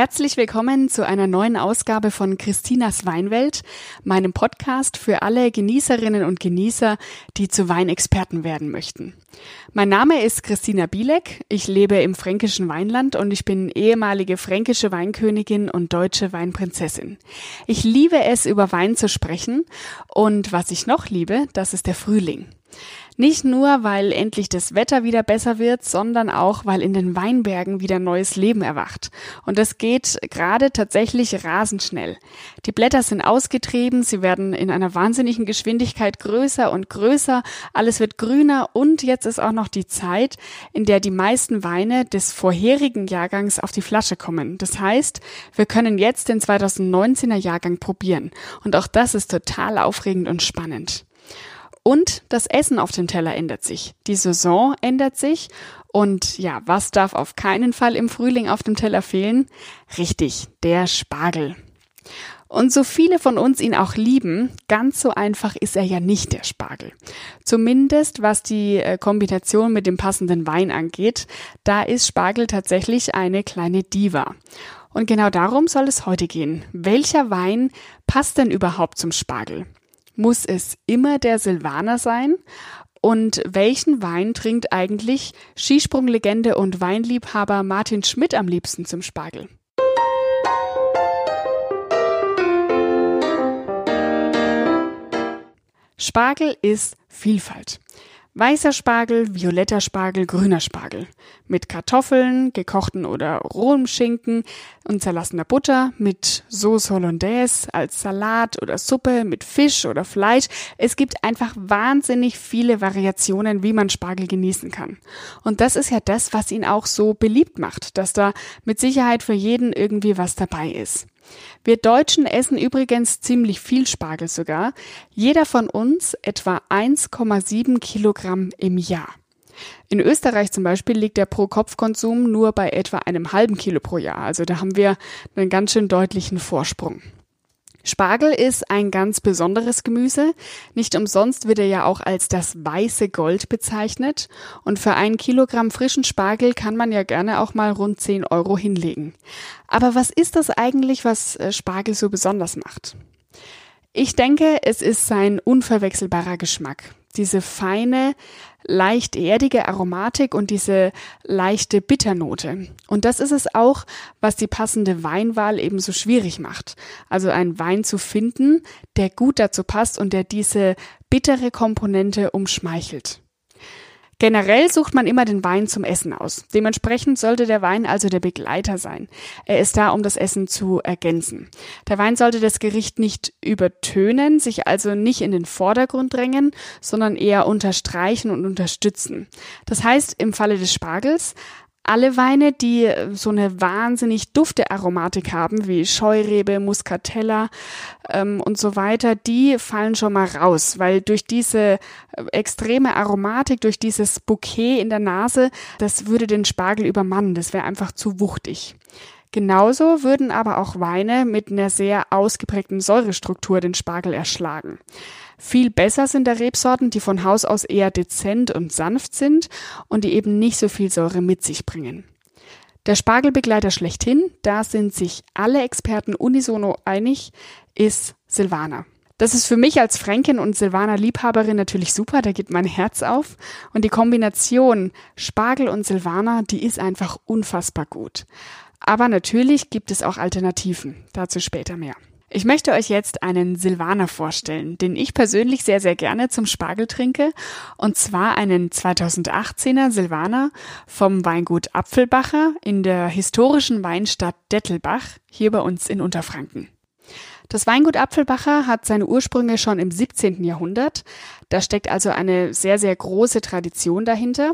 Herzlich willkommen zu einer neuen Ausgabe von Christinas Weinwelt, meinem Podcast für alle Genießerinnen und Genießer, die zu Weinexperten werden möchten. Mein Name ist Christina Bielek, ich lebe im fränkischen Weinland und ich bin ehemalige fränkische Weinkönigin und deutsche Weinprinzessin. Ich liebe es, über Wein zu sprechen und was ich noch liebe, das ist der Frühling. Nicht nur, weil endlich das Wetter wieder besser wird, sondern auch, weil in den Weinbergen wieder neues Leben erwacht. Und das geht gerade tatsächlich rasend schnell. Die Blätter sind ausgetrieben, sie werden in einer wahnsinnigen Geschwindigkeit größer und größer, alles wird grüner und jetzt ist auch noch die Zeit, in der die meisten Weine des vorherigen Jahrgangs auf die Flasche kommen. Das heißt, wir können jetzt den 2019er Jahrgang probieren. Und auch das ist total aufregend und spannend. Und das Essen auf dem Teller ändert sich. Die Saison ändert sich. Und ja, was darf auf keinen Fall im Frühling auf dem Teller fehlen? Richtig, der Spargel. Und so viele von uns ihn auch lieben, ganz so einfach ist er ja nicht der Spargel. Zumindest was die äh, Kombination mit dem passenden Wein angeht, da ist Spargel tatsächlich eine kleine Diva. Und genau darum soll es heute gehen. Welcher Wein passt denn überhaupt zum Spargel? Muss es immer der Silvaner sein? Und welchen Wein trinkt eigentlich Skisprunglegende und Weinliebhaber Martin Schmidt am liebsten zum Spargel? Spargel ist Vielfalt. Weißer Spargel, violetter Spargel, grüner Spargel. Mit Kartoffeln, gekochten oder rohem Schinken und zerlassener Butter, mit Sauce Hollandaise als Salat oder Suppe, mit Fisch oder Fleisch. Es gibt einfach wahnsinnig viele Variationen, wie man Spargel genießen kann. Und das ist ja das, was ihn auch so beliebt macht, dass da mit Sicherheit für jeden irgendwie was dabei ist. Wir Deutschen essen übrigens ziemlich viel Spargel sogar. Jeder von uns etwa 1,7 Kilogramm im Jahr. In Österreich zum Beispiel liegt der Pro-Kopf-Konsum nur bei etwa einem halben Kilo pro Jahr. Also da haben wir einen ganz schön deutlichen Vorsprung. Spargel ist ein ganz besonderes Gemüse. Nicht umsonst wird er ja auch als das weiße Gold bezeichnet. Und für ein Kilogramm frischen Spargel kann man ja gerne auch mal rund 10 Euro hinlegen. Aber was ist das eigentlich, was äh, Spargel so besonders macht? Ich denke, es ist sein unverwechselbarer Geschmack. Diese feine, leicht erdige Aromatik und diese leichte Bitternote. Und das ist es auch, was die passende Weinwahl eben so schwierig macht. Also einen Wein zu finden, der gut dazu passt und der diese bittere Komponente umschmeichelt. Generell sucht man immer den Wein zum Essen aus. Dementsprechend sollte der Wein also der Begleiter sein. Er ist da, um das Essen zu ergänzen. Der Wein sollte das Gericht nicht übertönen, sich also nicht in den Vordergrund drängen, sondern eher unterstreichen und unterstützen. Das heißt, im Falle des Spargels alle Weine, die äh, so eine wahnsinnig dufte Aromatik haben, wie Scheurebe, Muscatella ähm, und so weiter, die fallen schon mal raus, weil durch diese äh, extreme Aromatik, durch dieses Bouquet in der Nase, das würde den Spargel übermannen, das wäre einfach zu wuchtig. Genauso würden aber auch Weine mit einer sehr ausgeprägten Säurestruktur den Spargel erschlagen. Viel besser sind da Rebsorten, die von Haus aus eher dezent und sanft sind und die eben nicht so viel Säure mit sich bringen. Der Spargelbegleiter schlechthin, da sind sich alle Experten unisono einig, ist Silvaner. Das ist für mich als Fränkin und Silvaner Liebhaberin natürlich super, da geht mein Herz auf. Und die Kombination Spargel und Silvaner, die ist einfach unfassbar gut. Aber natürlich gibt es auch Alternativen, dazu später mehr. Ich möchte euch jetzt einen Silvaner vorstellen, den ich persönlich sehr, sehr gerne zum Spargel trinke. Und zwar einen 2018er Silvaner vom Weingut Apfelbacher in der historischen Weinstadt Dettelbach, hier bei uns in Unterfranken. Das Weingut Apfelbacher hat seine Ursprünge schon im 17. Jahrhundert. Da steckt also eine sehr, sehr große Tradition dahinter.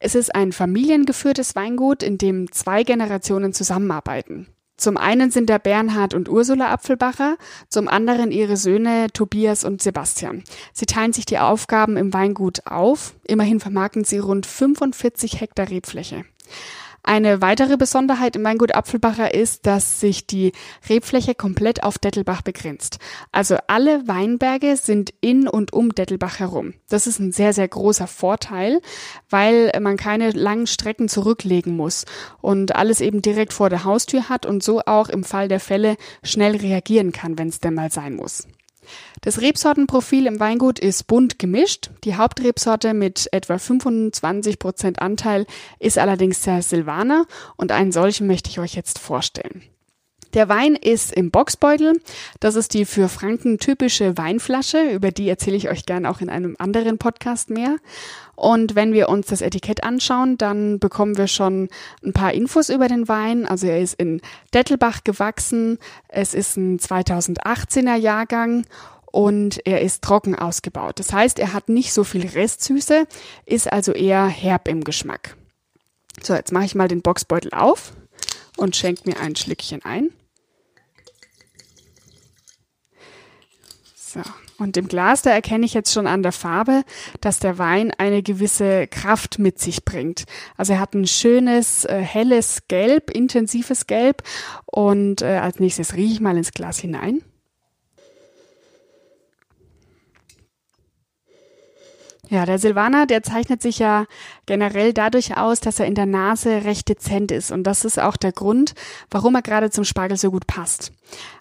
Es ist ein familiengeführtes Weingut, in dem zwei Generationen zusammenarbeiten. Zum einen sind da Bernhard und Ursula Apfelbacher, zum anderen ihre Söhne Tobias und Sebastian. Sie teilen sich die Aufgaben im Weingut auf. Immerhin vermarkten sie rund 45 Hektar Rebfläche. Eine weitere Besonderheit im Weingut Apfelbacher ist, dass sich die Rebfläche komplett auf Dettelbach begrenzt. Also alle Weinberge sind in und um Dettelbach herum. Das ist ein sehr, sehr großer Vorteil, weil man keine langen Strecken zurücklegen muss und alles eben direkt vor der Haustür hat und so auch im Fall der Fälle schnell reagieren kann, wenn es denn mal sein muss. Das Rebsortenprofil im Weingut ist bunt gemischt. Die Hauptrebsorte mit etwa 25 Prozent Anteil ist allerdings der Silvaner und einen solchen möchte ich euch jetzt vorstellen. Der Wein ist im Boxbeutel. Das ist die für Franken typische Weinflasche. Über die erzähle ich euch gern auch in einem anderen Podcast mehr. Und wenn wir uns das Etikett anschauen, dann bekommen wir schon ein paar Infos über den Wein. Also er ist in Dettelbach gewachsen. Es ist ein 2018er Jahrgang und er ist trocken ausgebaut. Das heißt, er hat nicht so viel Restsüße, ist also eher herb im Geschmack. So, jetzt mache ich mal den Boxbeutel auf und schenke mir ein Schlückchen ein. So. Und im Glas, da erkenne ich jetzt schon an der Farbe, dass der Wein eine gewisse Kraft mit sich bringt. Also er hat ein schönes, äh, helles Gelb, intensives Gelb. Und äh, als nächstes rieche ich mal ins Glas hinein. Ja, der Silvaner, der zeichnet sich ja generell dadurch aus, dass er in der Nase recht dezent ist. Und das ist auch der Grund, warum er gerade zum Spargel so gut passt.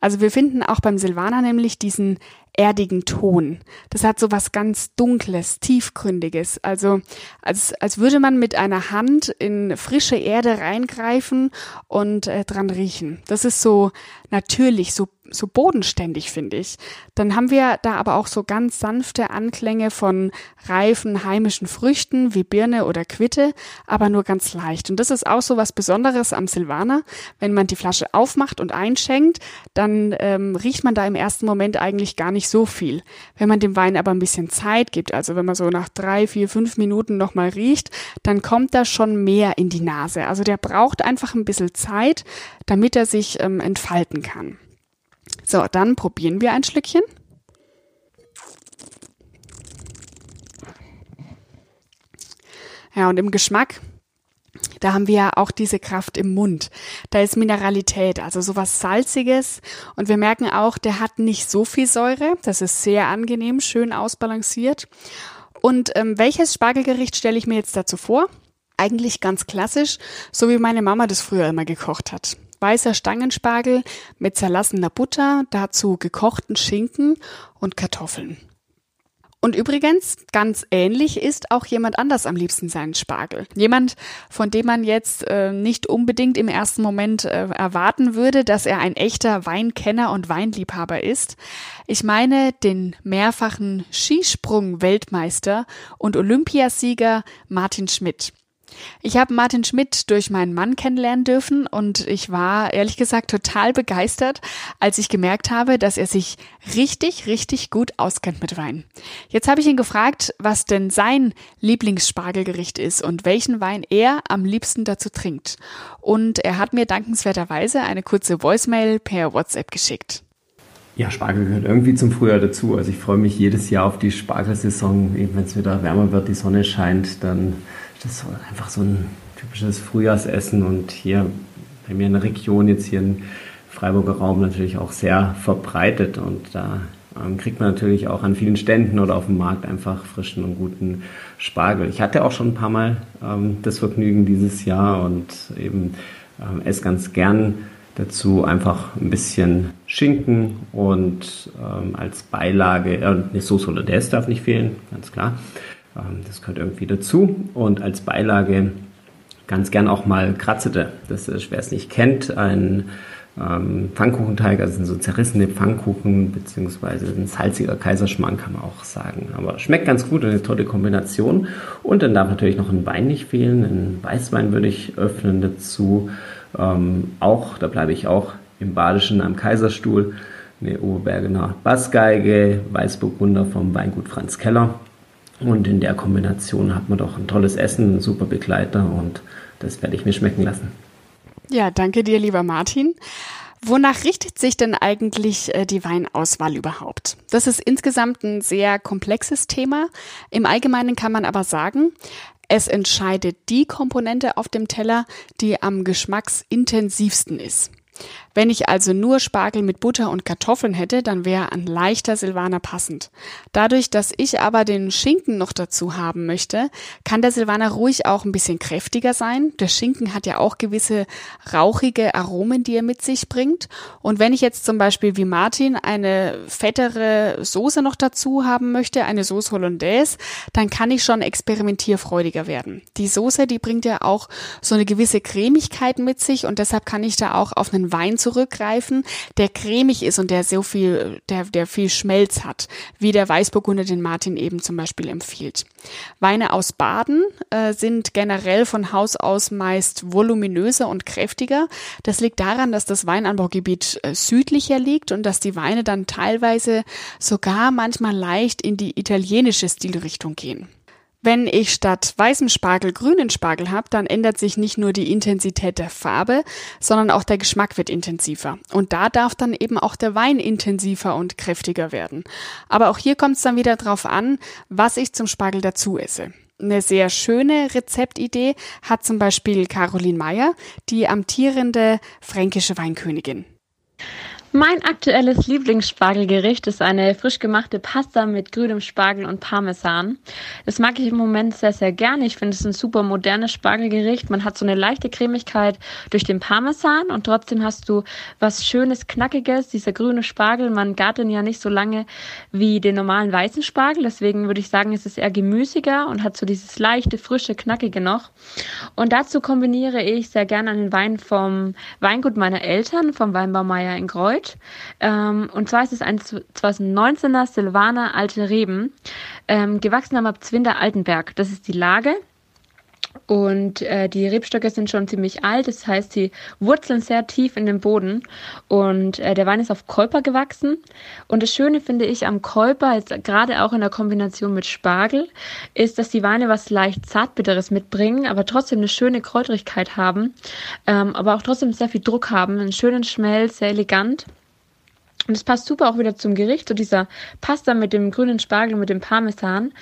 Also wir finden auch beim Silvaner nämlich diesen erdigen Ton. Das hat so was ganz Dunkles, Tiefgründiges. Also als, als würde man mit einer Hand in frische Erde reingreifen und äh, dran riechen. Das ist so natürlich, so so bodenständig, finde ich. Dann haben wir da aber auch so ganz sanfte Anklänge von reifen heimischen Früchten wie Birne oder Quitte, aber nur ganz leicht. Und das ist auch so was Besonderes am Silvaner. Wenn man die Flasche aufmacht und einschenkt, dann ähm, riecht man da im ersten Moment eigentlich gar nicht so viel. Wenn man dem Wein aber ein bisschen Zeit gibt, also wenn man so nach drei, vier, fünf Minuten nochmal riecht, dann kommt da schon mehr in die Nase. Also der braucht einfach ein bisschen Zeit, damit er sich ähm, entfalten kann. So, dann probieren wir ein Schlückchen. Ja, und im Geschmack, da haben wir ja auch diese Kraft im Mund. Da ist Mineralität, also sowas Salziges. Und wir merken auch, der hat nicht so viel Säure. Das ist sehr angenehm, schön ausbalanciert. Und ähm, welches Spargelgericht stelle ich mir jetzt dazu vor? Eigentlich ganz klassisch, so wie meine Mama das früher immer gekocht hat weißer Stangenspargel mit zerlassener Butter, dazu gekochten Schinken und Kartoffeln. Und übrigens, ganz ähnlich ist auch jemand anders am liebsten seinen Spargel. Jemand, von dem man jetzt äh, nicht unbedingt im ersten Moment äh, erwarten würde, dass er ein echter Weinkenner und Weinliebhaber ist. Ich meine den mehrfachen Skisprung-Weltmeister und Olympiasieger Martin Schmidt. Ich habe Martin Schmidt durch meinen Mann kennenlernen dürfen und ich war ehrlich gesagt total begeistert, als ich gemerkt habe, dass er sich richtig, richtig gut auskennt mit Wein. Jetzt habe ich ihn gefragt, was denn sein Lieblingsspargelgericht ist und welchen Wein er am liebsten dazu trinkt. Und er hat mir dankenswerterweise eine kurze Voicemail per WhatsApp geschickt. Ja, Spargel gehört irgendwie zum Frühjahr dazu. Also ich freue mich jedes Jahr auf die Spargelsaison. Wenn es wieder wärmer wird, die Sonne scheint, dann das ist einfach so ein typisches Frühjahrsessen und hier bei mir in der Region, jetzt hier im Freiburger Raum natürlich auch sehr verbreitet und da ähm, kriegt man natürlich auch an vielen Ständen oder auf dem Markt einfach frischen und guten Spargel. Ich hatte auch schon ein paar Mal ähm, das Vergnügen dieses Jahr und eben ähm, esse ganz gern dazu einfach ein bisschen Schinken und ähm, als Beilage, äh, eine Sauce Hollandaise darf nicht fehlen, ganz klar. Ähm, das gehört irgendwie dazu. Und als Beilage ganz gern auch mal Kratzete. Das ist, wer es nicht kennt, ein ähm, Pfannkuchenteig, also so zerrissene Pfannkuchen, beziehungsweise ein salziger Kaiserschmarrn kann man auch sagen. Aber schmeckt ganz gut, eine tolle Kombination. Und dann darf natürlich noch ein Wein nicht fehlen. Ein Weißwein würde ich öffnen dazu. Ähm, auch, da bleibe ich auch im Badischen am Kaiserstuhl. Eine Oberbergener Bassgeige, Weißburgunder vom Weingut Franz Keller. Und in der Kombination hat man doch ein tolles Essen, super Begleiter und das werde ich mir schmecken lassen. Ja, danke dir, lieber Martin. Wonach richtet sich denn eigentlich äh, die Weinauswahl überhaupt? Das ist insgesamt ein sehr komplexes Thema. Im Allgemeinen kann man aber sagen, Es entscheidet die Komponente auf dem Teller, die am geschmacksintensivsten ist. Wenn ich also nur Spargel mit Butter und Kartoffeln hätte, dann wäre ein leichter Silvaner passend. Dadurch, dass ich aber den Schinken noch dazu haben möchte, kann der Silvaner ruhig auch ein bisschen kräftiger sein. Der Schinken hat ja auch gewisse rauchige Aromen, die er mit sich bringt. Und wenn ich jetzt zum Beispiel wie Martin eine fettere Soße noch dazu haben möchte, eine Sauce Hollandaise, dann kann ich schon experimentierfreudiger werden. Die Soße, die bringt ja auch so eine gewisse Cremigkeit mit sich und deshalb kann ich da auch auf einen Wein zurückgreifen, der cremig ist und der so viel, der, der viel Schmelz hat, wie der Weißburgunder den Martin eben zum Beispiel empfiehlt. Weine aus Baden äh, sind generell von Haus aus meist voluminöser und kräftiger. Das liegt daran, dass das Weinanbaugebiet äh, südlicher liegt und dass die Weine dann teilweise sogar manchmal leicht in die italienische Stilrichtung gehen. Wenn ich statt weißem Spargel grünen Spargel habe, dann ändert sich nicht nur die Intensität der Farbe, sondern auch der Geschmack wird intensiver. Und da darf dann eben auch der Wein intensiver und kräftiger werden. Aber auch hier kommt es dann wieder drauf an, was ich zum Spargel dazu esse. Eine sehr schöne Rezeptidee hat zum Beispiel Caroline Meyer, die amtierende fränkische Weinkönigin. Mein aktuelles Lieblingsspargelgericht ist eine frisch gemachte Pasta mit grünem Spargel und Parmesan. Das mag ich im Moment sehr, sehr gerne. Ich finde es ein super modernes Spargelgericht. Man hat so eine leichte Cremigkeit durch den Parmesan und trotzdem hast du was Schönes, Knackiges. Dieser grüne Spargel, man gart den ja nicht so lange wie den normalen weißen Spargel. Deswegen würde ich sagen, es ist eher gemüsiger und hat so dieses leichte, frische, knackige noch. Und dazu kombiniere ich sehr gerne einen Wein vom Weingut meiner Eltern, vom Weinbaumeier in Greuth. Ähm, und zwar ist es ein 2019er Silvaner Alte Reben, ähm, gewachsen am Abzwinder Altenberg. Das ist die Lage. Und äh, die Rebstöcke sind schon ziemlich alt, das heißt, sie wurzeln sehr tief in den Boden. Und äh, der Wein ist auf Kolper gewachsen. Und das Schöne finde ich am Kolper, gerade auch in der Kombination mit Spargel, ist, dass die Weine was leicht Zartbitteres mitbringen, aber trotzdem eine schöne Kräuterigkeit haben, ähm, aber auch trotzdem sehr viel Druck haben, einen schönen Schmelz, sehr elegant. Und es passt super auch wieder zum Gericht, so dieser Pasta mit dem grünen Spargel, mit dem Parmesan,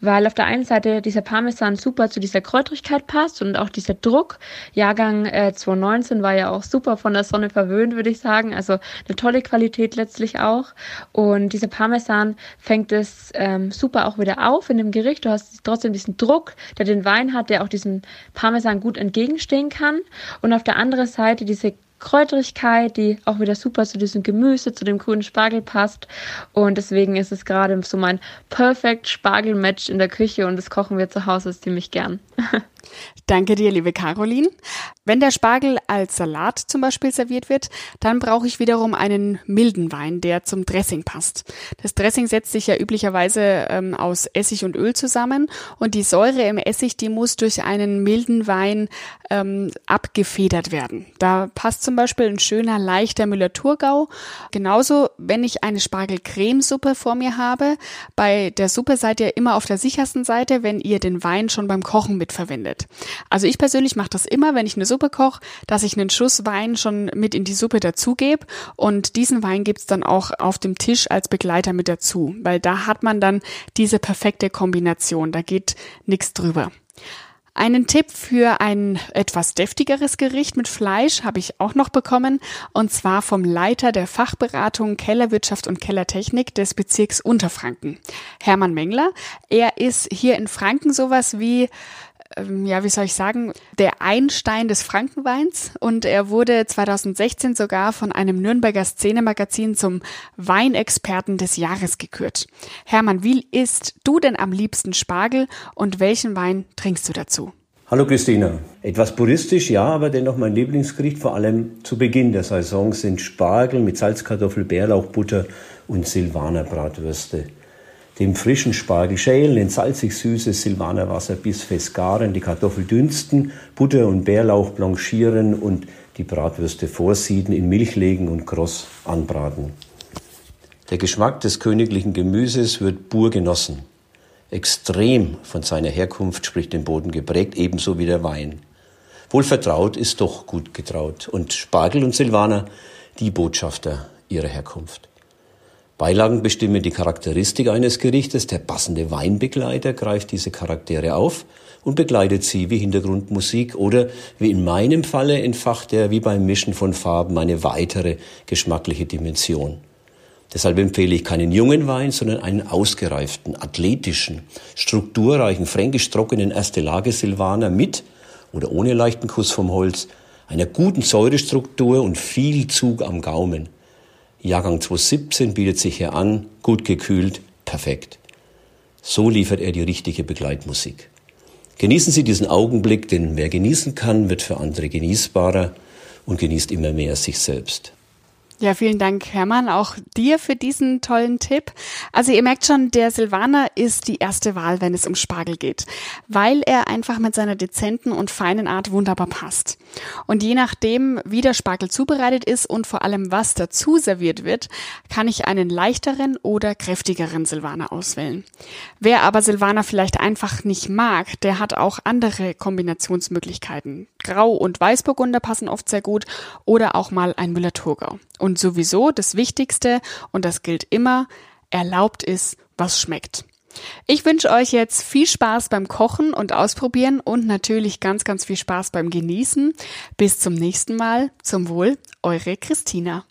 weil auf der einen Seite dieser Parmesan super zu dieser Kräutrigkeit passt und auch dieser Druck. Jahrgang äh, 2019 war ja auch super von der Sonne verwöhnt, würde ich sagen. Also eine tolle Qualität letztlich auch. Und dieser Parmesan fängt es ähm, super auch wieder auf in dem Gericht. Du hast trotzdem diesen Druck, der den Wein hat, der auch diesem Parmesan gut entgegenstehen kann. Und auf der anderen Seite diese Kräuterigkeit, die auch wieder super zu diesem Gemüse, zu dem grünen Spargel passt. Und deswegen ist es gerade so mein Perfect Spargel-Match in der Küche und das kochen wir zu Hause ziemlich gern. Danke dir, liebe Caroline. Wenn der Spargel als Salat zum Beispiel serviert wird, dann brauche ich wiederum einen milden Wein, der zum Dressing passt. Das Dressing setzt sich ja üblicherweise ähm, aus Essig und Öl zusammen und die Säure im Essig, die muss durch einen milden Wein ähm, abgefedert werden. Da passt zum Beispiel ein schöner, leichter Müller-Thurgau. Genauso, wenn ich eine Spargel-Cremesuppe vor mir habe. Bei der Suppe seid ihr immer auf der sichersten Seite, wenn ihr den Wein schon beim Kochen mitverwendet. Also ich persönlich mache das immer, wenn ich eine Suppe koche, dass ich einen Schuss Wein schon mit in die Suppe dazugebe und diesen Wein gibt's dann auch auf dem Tisch als Begleiter mit dazu, weil da hat man dann diese perfekte Kombination, da geht nichts drüber. Einen Tipp für ein etwas deftigeres Gericht mit Fleisch habe ich auch noch bekommen, und zwar vom Leiter der Fachberatung Kellerwirtschaft und Kellertechnik des Bezirks Unterfranken, Hermann Mengler. Er ist hier in Franken sowas wie ja, wie soll ich sagen, der Einstein des Frankenweins und er wurde 2016 sogar von einem Nürnberger Szenemagazin zum Weinexperten des Jahres gekürt. Hermann, wie isst du denn am liebsten Spargel und welchen Wein trinkst du dazu? Hallo Christina. Etwas puristisch, ja, aber dennoch mein Lieblingsgericht, vor allem zu Beginn der Saison, sind Spargel mit Salzkartoffel, Bärlauchbutter und Silvaner Bratwürste dem frischen Spargel schälen, in salzig-süßes Silvanerwasser bis fest garen, die Kartoffel dünsten, Butter und Bärlauch blanchieren und die Bratwürste vorsieden, in Milch legen und kross anbraten. Der Geschmack des königlichen Gemüses wird pur genossen. Extrem von seiner Herkunft spricht den Boden geprägt, ebenso wie der Wein. Wohl vertraut ist doch gut getraut und Spargel und Silvaner die Botschafter ihrer Herkunft. Beilagen bestimmen die Charakteristik eines Gerichtes. Der passende Weinbegleiter greift diese Charaktere auf und begleitet sie wie Hintergrundmusik oder wie in meinem Falle entfacht er wie beim Mischen von Farben eine weitere geschmackliche Dimension. Deshalb empfehle ich keinen jungen Wein, sondern einen ausgereiften, athletischen, strukturreichen, fränkisch trockenen erste Lage Silvaner mit oder ohne leichten Kuss vom Holz, einer guten Säurestruktur und viel Zug am Gaumen. Jahrgang 2017 bietet sich hier an, gut gekühlt, perfekt. So liefert er die richtige Begleitmusik. Genießen Sie diesen Augenblick, denn wer genießen kann, wird für andere genießbarer und genießt immer mehr sich selbst. Ja, vielen Dank, Hermann, auch dir für diesen tollen Tipp. Also ihr merkt schon, der Silvaner ist die erste Wahl, wenn es um Spargel geht, weil er einfach mit seiner dezenten und feinen Art wunderbar passt. Und je nachdem, wie der Spargel zubereitet ist und vor allem was dazu serviert wird, kann ich einen leichteren oder kräftigeren Silvaner auswählen. Wer aber Silvaner vielleicht einfach nicht mag, der hat auch andere Kombinationsmöglichkeiten. Grau und Weißburgunder passen oft sehr gut oder auch mal ein Müller-Thurgau. Und sowieso das Wichtigste, und das gilt immer, erlaubt ist, was schmeckt. Ich wünsche euch jetzt viel Spaß beim Kochen und Ausprobieren und natürlich ganz, ganz viel Spaß beim Genießen. Bis zum nächsten Mal. Zum Wohl, eure Christina.